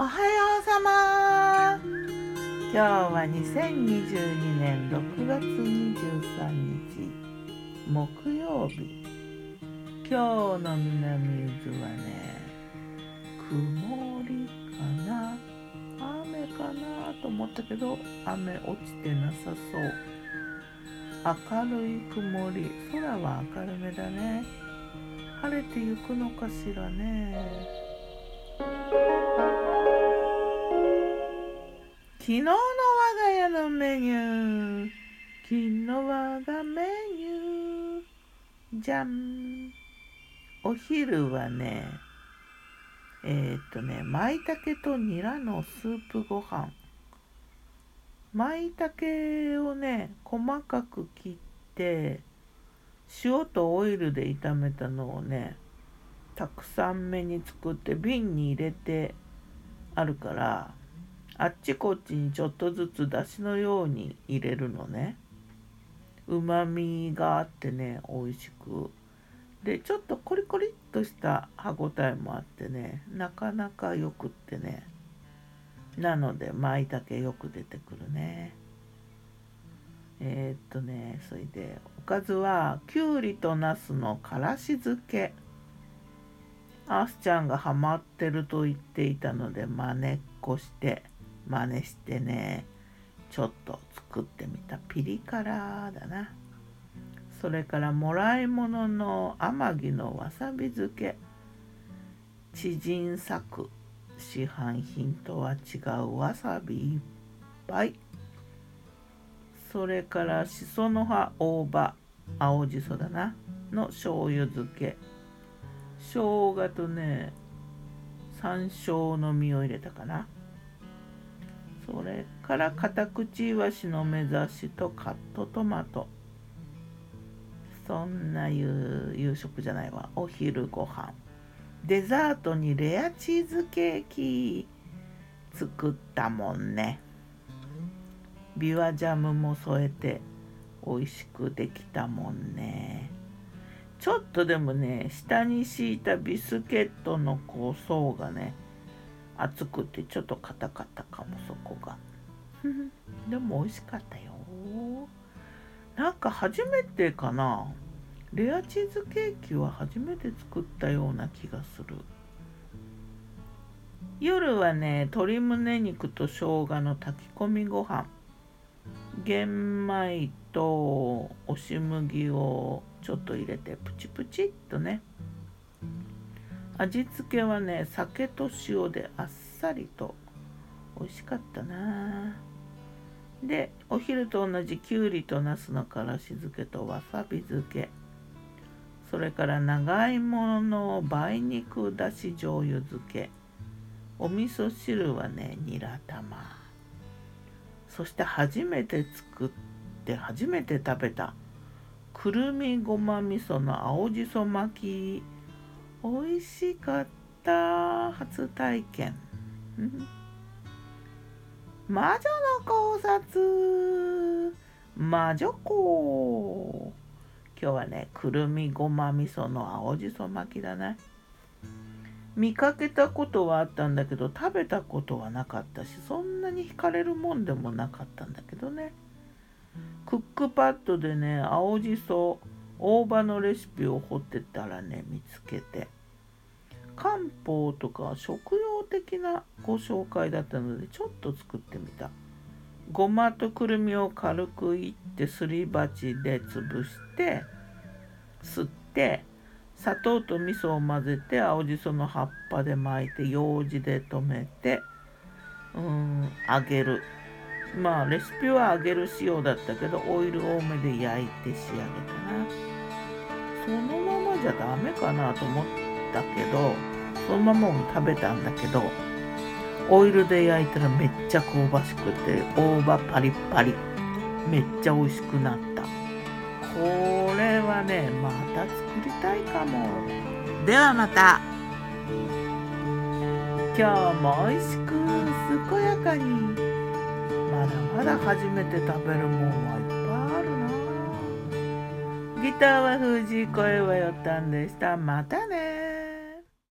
おはようさま。今日は2022年6月23日木曜日。今日の南伊豆はね曇りかな。雨かなと思ったけど雨落ちてなさそう。明るい曇り。空は明るめだね。晴れてゆくのかしらね。昨日の我が家のメニュー。昨日我がメニュー。じゃんお昼はねえー、っとね舞茸とニラのスープご飯。舞茸をね細かく切って塩とオイルで炒めたのをねたくさん目に作って瓶に入れてあるからあっちこっちにちょっとずつだしのように入れるのね。うまみがあってね美味しく。でちょっとコリコリっとした歯ごたえもあってねなかなかよくってね。なので舞茸よく出てくるね。えー、っとねそれでおかずはきゅうりとなすのからし漬け。あすちゃんがハマってると言っていたので真似っこして。真似してねちょっと作ってみたピリ辛だな。それからもらい物の天城のわさび漬け。知人作市販品とは違うわさびいっぱい。それからしその葉大葉青じそだな。の醤油漬け。生姜とね山椒の実を入れたかな。それから片口いわしの目指しとカットトマト。そんな夕夕食じゃないわ。お昼ご飯。デザートにレアチーズケーキ作ったもんね。ビワジャムも添えて美味しくできたもんね。ちょっとでもね下に敷いたビスケットのこう層がね熱くてちょっと硬かったかもそこが。でも美味しかったよ。なんか初めてかな。レアチーズケーキは初めて作ったような気がする。夜はね鶏胸肉と生姜の炊き込みご飯。玄米と押し麦をちょっと入れてプチプチっとね。味付けはね酒と塩であっさりと美味しかったな。でお昼と同じきゅうりとなすのからし漬けとわさび漬け。それから長芋の梅肉だし醤油漬け。お味噌汁はねニラ玉。そして初めて作って初めて食べたくるみごま味噌の青じそ巻き。美味しかった。初体験。魔女の考察。魔女子今日はねくるみごま味噌の青じそ巻きだね。見かけたことはあったんだけど食べたことはなかったしそんなに惹かれるもんでもなかったんだけどね。クックパッドでね青じそ大葉のレシピを掘ってたらね見つけて。漢方とか食用的なご紹介だったのでちょっと作ってみた。ごまとくるみを軽くいってすり鉢で潰して吸って砂糖と味噌を混ぜて青じその葉っぱで巻いてようじで留めてうん揚げる。まあレシピは揚げる仕様だったけどオイル多めで焼いて仕上げたな。そのままじゃダメかなと思ったけどそのままも食べたんだけどオイルで焼いたらめっちゃ香ばしくて大葉パリパリ。めっちゃ美味しくなった。これはねまた作りたいかも。ではまた。今日も美味しく健やかに。まだ初めて食べるもんはいっぱいあるな。ギターは藤井声はよったんでした。またね。